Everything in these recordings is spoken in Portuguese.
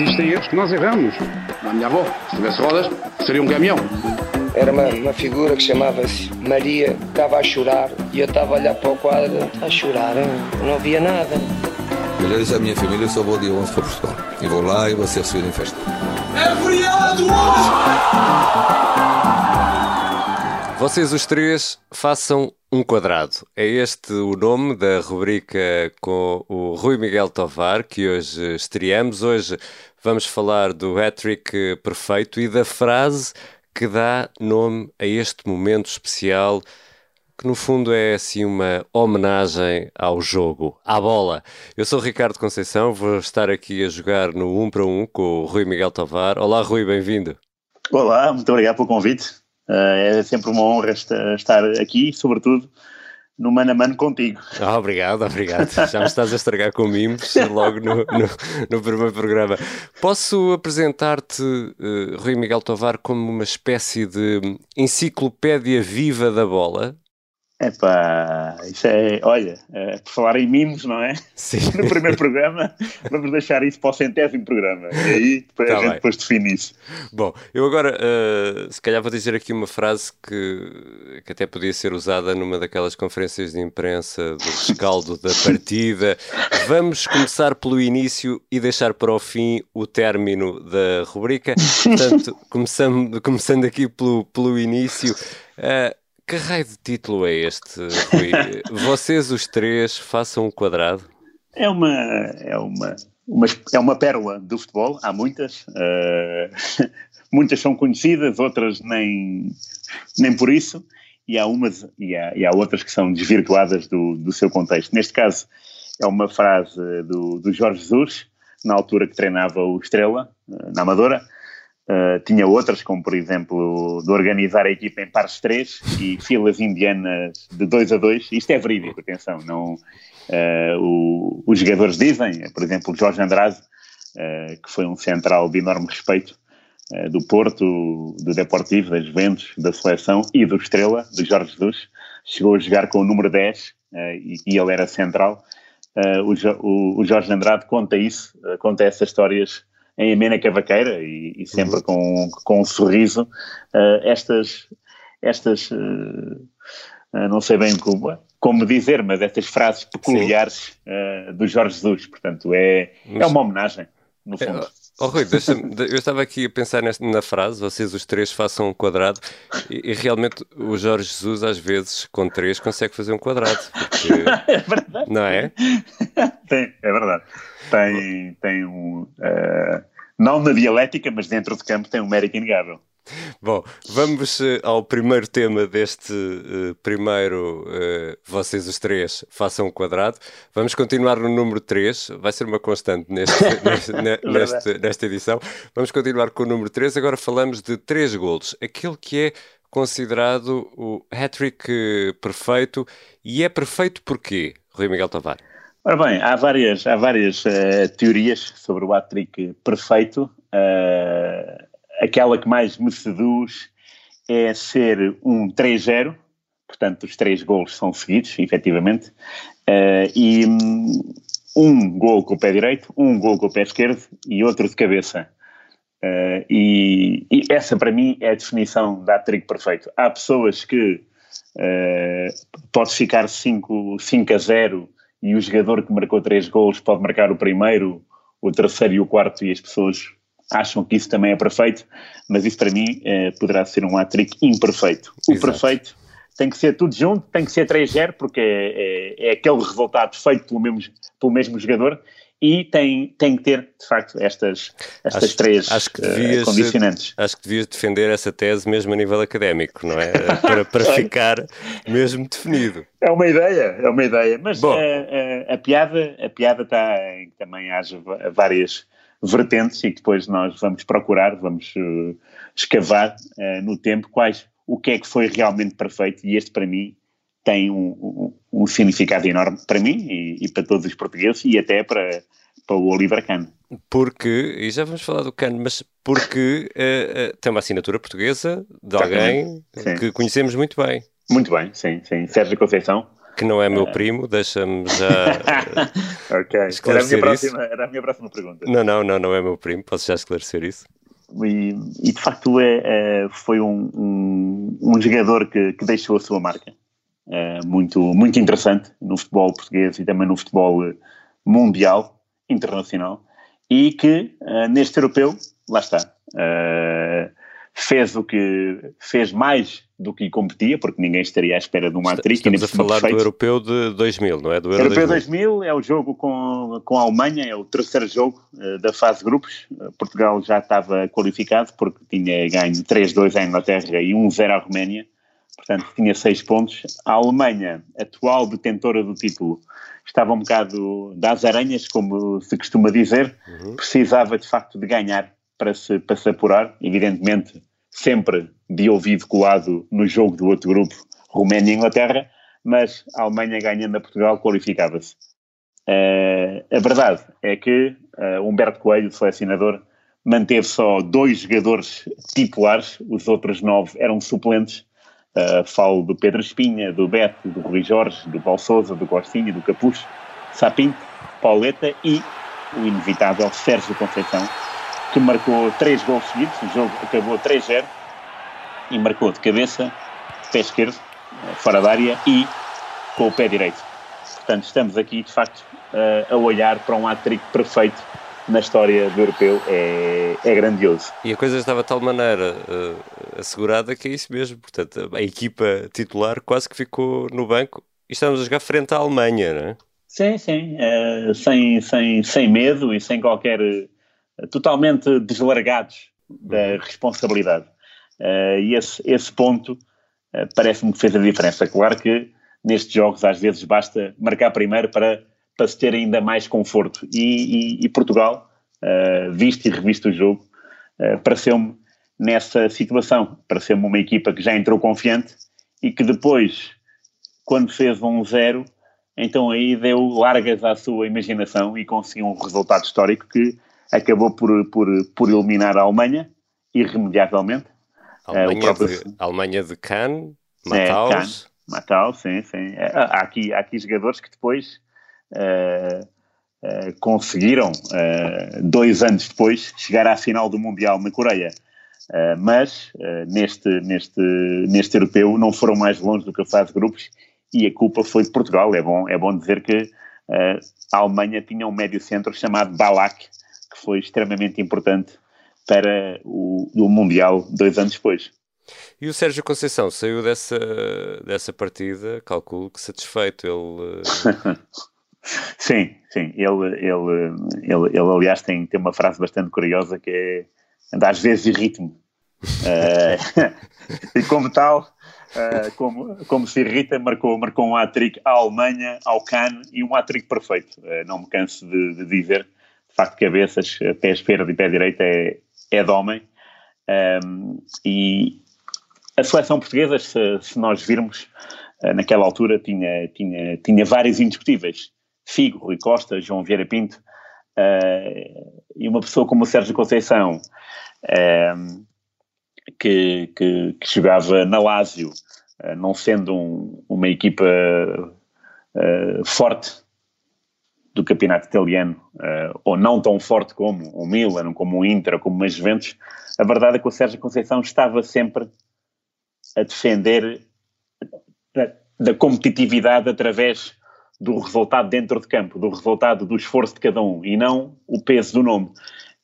existem erros que nós erramos. A minha avó, se tivesse rodas, seria um caminhão. Era uma, uma figura que chamava-se Maria, estava a chorar e eu estava a olhar para o quadro, a chorar, não via nada. Eu já disse à minha família, eu só vou dia 11 para Portugal. E vou lá e vou ser recebido em festa. É feriado hoje! Vocês os três façam um quadrado. É este o nome da rubrica com o Rui Miguel Tovar que hoje estreamos. Hoje vamos falar do hat-trick perfeito e da frase que dá nome a este momento especial que no fundo é assim uma homenagem ao jogo, à bola. Eu sou Ricardo Conceição, vou estar aqui a jogar no 1 para 1 com o Rui Miguel Tovar. Olá Rui, bem-vindo. Olá, muito obrigado pelo convite. Uh, é sempre uma honra estar aqui, sobretudo no mano a mano contigo. Ah, obrigado, obrigado. Já me estás a estragar com mimos logo no, no, no primeiro programa. Posso apresentar-te, uh, Rui Miguel Tovar, como uma espécie de enciclopédia viva da bola? Epá, isso é, olha, é, por falar em mimos, não é? Sim. No primeiro programa, vamos deixar isso para o centésimo programa. E aí depois Tá a gente bem. depois define isso. Bom, eu agora, uh, se calhar vou dizer aqui uma frase que, que até podia ser usada numa daquelas conferências de imprensa do rescaldo da partida. Vamos começar pelo início e deixar para o fim o término da rubrica. Portanto, começando, começando aqui pelo, pelo início. Uh, que raio de título é este, Rui? Vocês os três façam um quadrado? É uma, é uma, uma, é uma pérola do futebol, há muitas. uh, muitas são conhecidas, outras nem, nem por isso, e há umas e há, e há outras que são desvirtuadas do, do seu contexto. Neste caso, é uma frase do, do Jorge Jesus, na altura que treinava o Estrela, uh, na Amadora. Uh, tinha outras, como por exemplo, de organizar a equipa em pares de três e filas indianas de dois a dois. Isto é verídico, atenção. Não, uh, o, os jogadores dizem, por exemplo, Jorge Andrade, uh, que foi um central de enorme respeito do Porto, do Deportivo, das Juventus, da seleção e do Estrela, do Jorge Jesus, chegou a jogar com o número 10 e, e, ele era central. O, o, Jorge Andrade conta isso, conta essas histórias em amena cavaqueira e, e sempre uhum. com, com um sorriso, uh, estas, estas uh, uh, não sei bem como, como dizer, mas estas frases peculiares do Jorge Jesus, portanto é, é uma homenagem, no fundo. Oh, Rui, eu estava aqui a pensar nesta, na frase, vocês os três façam um quadrado, e, e, realmente o Jorge Jesus às vezes com três consegue fazer um quadrado. Porque, é verdade. Não é? Tem, é verdade. Tem, tem um... Uh, não na dialética, mas dentro de campo tem um mérito inegável. Bom, vamos uh, ao primeiro tema deste uh, primeiro, uh, vocês os três façam um quadrado. Vamos continuar no número 3, vai ser uma constante neste, neste, neste, nesta edição. Vamos continuar com o número 3, agora falamos de três golos. Aquele que é considerado o hat-trick perfeito, e é perfeito porquê, Rui Miguel Tavares? Ora bem, há várias, há várias uh, teorias sobre o hat-trick perfeito. Uh, aquela que mais me seduz é ser um 3-0, portanto os três gols são seguidos, efetivamente, uh, e um gol com o pé direito, um gol com o pé esquerdo e outro de cabeça. E, e, essa para mim é a definição da hat-trick perfeito. Há pessoas que pode ficar 5, 5 a 0 e o jogador que marcou três gols pode marcar o primeiro, o terceiro e o quarto, e as pessoas acham que isso também é perfeito, mas isso para mim eh, poderá ser um hat-trick imperfeito. O Exato. perfeito tem que ser tudo junto, tem que ser 3-0, porque é, é, é, aquele resultado feito pelo mesmo, pelo mesmo jogador, e tem, tem que ter, de facto, estas, estas acho, três acho que devias, uh, condicionantes. Acho que devias defender essa tese mesmo a nível académico, não é? para, para ficar mesmo definido. É uma ideia, é uma ideia. Mas a, a, a, piada, a piada está em que também haja várias vertentes e depois nós vamos procurar, vamos uh, escavar uh, no tempo quais, o que é que foi realmente perfeito e este para mim tem um, um, um significado enorme para mim e, e, para todos os portugueses e até para, para o Oliver Cano. Porque, e já vamos falar do Cano, mas porque uh, uh, tem uma assinatura portuguesa de alguém Sim. que conhecemos muito bem. Muito bem, sim, sim. Sérgio Conceição, que não é meu primo, deixa-me já ok, era a, isso. próxima, era a minha próxima pergunta. Não, não, não, não é meu primo, posso já esclarecer isso. E, e, de facto é, é, foi um, um, um jogador que, que, deixou a sua marca muito, muito interessante no futebol português e também no futebol mundial, internacional, e que eh, neste europeu, lá está, eh, fez o que fez mais do que competia, porque ninguém estaria à espera de um hat-trick. Estamos a falar do Europeu de 2000, não é? Do Euro Europeu 2000. 2000 é o jogo com, com a Alemanha, é o terceiro jogo uh, da fase de grupos. Uh, Portugal já estava qualificado porque tinha ganho 3-2 à Inglaterra e 1-0 à Roménia, portanto tinha 6 pontos. A Alemanha, atual detentora do título, estava um bocado das aranhas, como se costuma dizer, uhum. precisava de facto de ganhar para se, para se apurar, evidentemente sempre de ouvido colado no jogo do outro grupo, Roménia e Inglaterra, mas a Alemanha ganhando a Portugal qualificava-se. Uh, a verdade é que uh, Humberto Coelho, selecionador, manteve só dois jogadores titulares, os outros nove eram suplentes. Uh, falo do Pedro Espinha, do Beto, do Rui Jorge, do Paulo Souza, do Costinha, do Capucho, Sapinto, Pauleta e o inevitável Sérgio Conceição, que marcou três gols seguidos, o jogo acabou 3-0 e marcou de cabeça, pé esquerdo, fora da área e com o pé direito. Portanto, estamos aqui de facto a olhar para um hat-trick perfeito na história do europeu, é, é grandioso. E a coisa estava de tal maneira uh, assegurada que é isso mesmo, portanto, a equipa titular quase que ficou no banco e estamos a jogar frente à Alemanha, não é? Sim, sim, uh, sem, sem, sem medo e sem qualquer totalmente deslargados da uhum. responsabilidade. Uh, e esse, esse ponto uh, parece-me que fez a diferença. Claro que nestes jogos às vezes basta marcar primeiro para, para se ter ainda mais conforto. E, e, e Portugal, uh, visto e revisto o jogo, uh, pareceu-me nessa situação. Pareceu-me uma equipa que já entrou confiante e que depois, quando fez um zero, então aí deu largas à sua imaginação e conseguiu um resultado histórico que acabou por, por, por eliminar a Alemanha, irremediavelmente. A Alemanha, uh, próprio... de, Alemanha de Cannes, Mataus. É, Mataus, sim, sim. É, há, aqui, há aqui jogadores que depois conseguiram, dois anos depois, chegar à final do Mundial na Coreia. mas neste, neste, neste europeu não foram mais longe do que a fase de grupos e a culpa foi de Portugal. É bom, é bom dizer que a Alemanha tinha um médio centro chamado Balak, que foi extremamente importante para o, o Mundial dois anos depois. E o Sérgio Conceição saiu dessa, dessa partida, calculo que satisfeito. Ele. Sim, sim. Ele, ele, ele, ele, aliás, tem, tem uma frase bastante curiosa que é às vezes irrita-me. uh, e como tal, uh, como, como se irrita, marcou, marcou um hat-trick à Alemanha, ao Cannes e um hat-trick perfeito. Uh, não me canso de, de dizer de facto, cabeças, pé esquerdo e pé direito é, é de homem. Um, e a seleção portuguesa, se, se nós virmos, naquela altura tinha, tinha, tinha vários indiscutíveis. Figo, Rui Costa, João Vieira Pinto, uh, e uma pessoa como o Sérgio Conceição, uh, que, que, que, jogava na Lazio, não sendo um, uma equipa forte do campeonato italiano, uh, ou não tão forte como o Milan, como o Inter, como o Juventus, a verdade é que o Sérgio Conceição estava sempre a defender da, da competitividade através do resultado dentro de campo, do resultado do esforço de cada um, e não o peso do nome.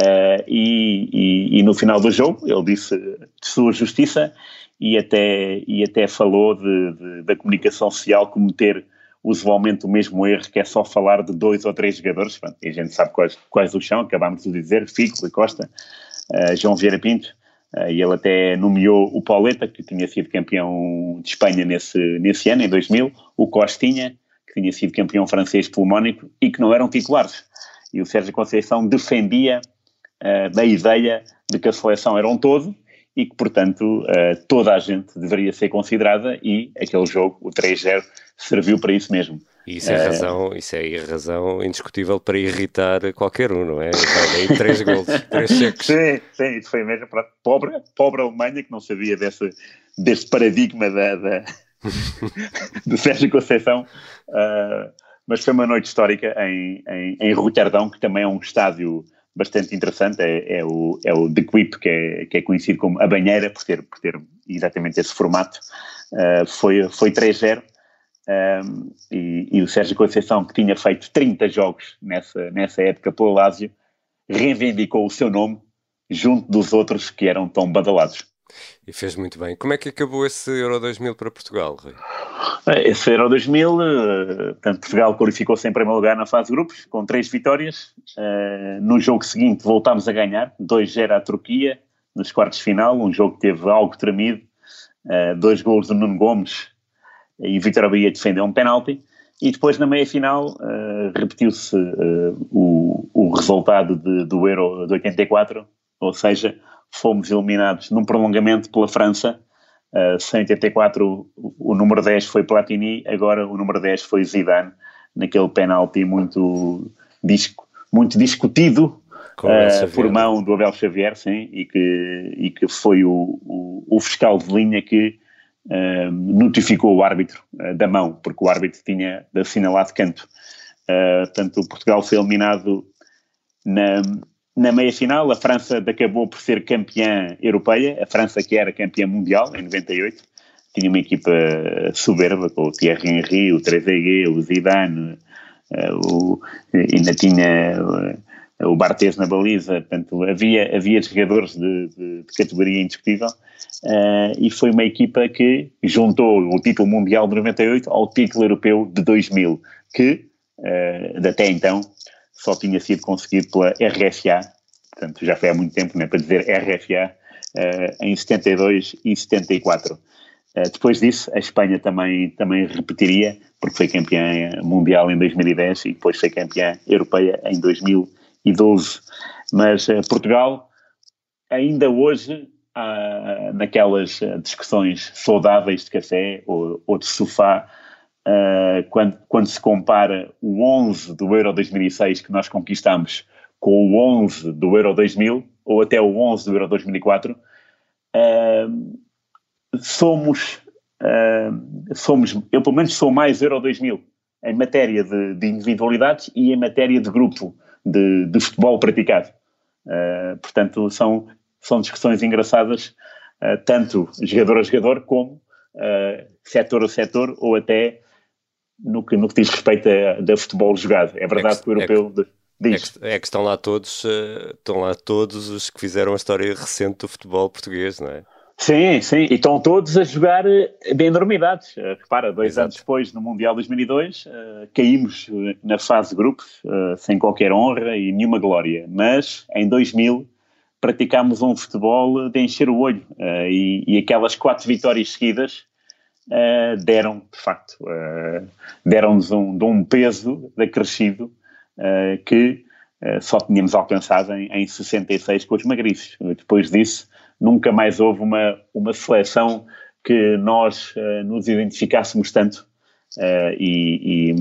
Uh, e, e, e, no final do jogo ele disse de sua justiça e até, e até falou de, de, da comunicação social como ter usualmente o mesmo erro, que é só falar de dois ou três jogadores, pronto, e a gente sabe quais, quais o são, acabámos de dizer, Fico, Rui Costa, uh, João Vieira Pinto, uh, e ele até nomeou o Pauleta, que tinha sido campeão de Espanha nesse, nesse ano, em 2000, o Costinha, que tinha sido campeão francês pelo e que não eram titulares. E o Sérgio Conceição defendia uh, da ideia de que a seleção era um todo, e que, portanto, toda a gente deveria ser considerada, e aquele jogo, o 3-0, serviu para isso mesmo. Isso é, é, razão, isso é razão indiscutível para irritar qualquer um, não é? Vai três gols, três cheques. Sim, sim, isso foi mesmo para pobre, pobre Alemanha que não sabia desse, desse paradigma da, da, do Sérgio Conceição, uh, mas foi uma noite histórica em, em, em Roterdão, que também é um estádio bastante interessante, é, é, o, é o The Quip, que é, que é conhecido como a banheira, por ter, por ter exatamente esse formato, uh, foi, foi 3-0, um, e, e, o Sérgio Conceição, que tinha feito 30 jogos nessa, nessa época pelo Lásio, reivindicou o seu nome junto dos outros que eram tão badalados. E fez muito bem. Como é que acabou esse Euro 2000 para Portugal, Rui? Esse Euro 2000, eh, portanto, Portugal qualificou-se em primeiro lugar na fase de grupos, com três vitórias. Eh, no jogo seguinte voltámos a ganhar, 2-0 à Turquia, nos quartos de final, um jogo que teve algo tremido. Eh, dois gols do Nuno Gomes e Vitor Bahia defendeu um penalti. E depois, na meia-final, repetiu-se o, o resultado de, do Euro de 84, ou seja, fomos eliminados num prolongamento pela França. Uh, 184 o, o número 10 foi Platini, agora o número 10 foi Zidane, naquele penalti muito, disco, muito discutido uh, por mão do Abel Xavier, sim, e que, e que foi o, o, o fiscal de linha que uh, notificou o árbitro da mão, porque o árbitro tinha assinalado canto. Uh, portanto, Portugal foi eliminado na, na meia-final, a França acabou por ser campeã europeia, a França que era campeã mundial em 98, tinha uma equipa soberba com o Thierry Henry, o Trezeguet, o Zidane, eh, o, ainda tinha eh, o Barthez na baliza, portanto havia, havia jogadores de, de, de categoria indiscutível uh, e foi uma equipa que juntou o título mundial de 98 ao título europeu de 2000, que uh, até então só tinha sido conseguido pela RFA, portanto já foi há muito tempo, né, para dizer RFA, uh, eh, em 72 e 74. Uh, eh, depois disso, a Espanha também, também repetiria, porque foi campeã mundial em 2010 e depois foi campeã europeia em 2012. Mas uh, Portugal, ainda hoje, naquelas discussões saudáveis de café ou, ou de sofá, uh, quando, quando se compara o 11 do Euro 2006 que nós conquistamos com o 11 do Euro 2000, ou até o 11 do Euro 2004, uh, somos, uh, somos, eu pelo menos sou mais Euro 2000 em matéria de, de individualidades e em matéria de grupo de, de futebol praticado. Uh, portanto, são, são discussões engraçadas, uh, tanto jogador a jogador, como uh, setor a setor, ou até no que, no que diz respeito a, a futebol jogado. É verdade é que, o europeu é que, diz. É que, é que, estão lá todos, uh, estão lá todos os que fizeram a história recente do futebol português, não é? Sim, sim, e estão todos a jogar eh, de enormidades. Uh, repara, dois Exato. anos depois, no Mundial 2002, uh, caímos na fase de grupos, sem qualquer honra e nenhuma glória. Mas, em 2000, praticámos um futebol de encher o olho. E, e, aquelas quatro vitórias seguidas uh, deram, de facto, uh, deram-nos um, de um peso acrescido uh, que só tínhamos alcançado em, em 66 com os magrifes. Depois disso, nunca mais houve uma, uma seleção que nós nos identificássemos tanto Uh, e,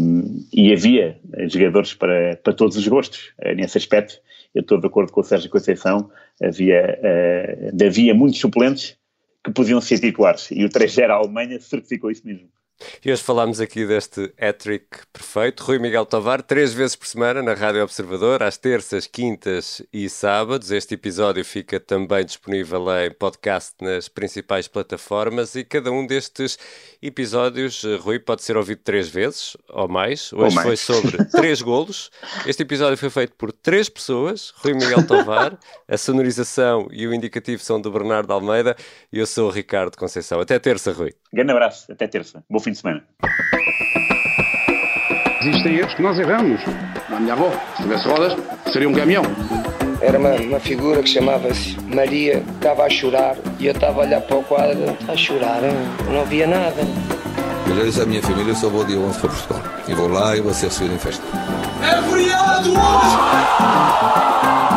e, e, havia jogadores para, para todos os gostos uh, nesse aspecto. Eu estou de acordo com o Sérgio Conceição, havia, uh, havia muitos suplentes que podiam ser titulares. E o 3-0 à Alemanha certificou isso mesmo. E hoje falámos aqui deste hat-trick perfeito. Rui Miguel Tovar, três vezes por semana na Rádio Observador, às terças, quintas e sábados. Este episódio fica também disponível em podcast nas principais plataformas e cada um destes episódios, eh, Rui, pode ser ouvido três vezes ou mais. Hoje ou mais. foi sobre três golos. Este episódio foi feito por três pessoas. Rui Miguel Tovar, a sonorização e o indicativo são do Bernardo Almeida e eu sou o Ricardo Conceição. Até terça, Rui. Grande abraço, até terça. Bom fim de semana. Existem erros que nós erramos. A minha avó, se tivesse rodas, seria um caminhão. Era uma, uma figura que chamava-se Maria, estava a chorar e eu estava a olhar para o quadro, a chorar, não via nada. Eu já disse à minha família, eu só vou dia 11 para Portugal. E vou lá e vou ser recebido em festa. É feriado hoje!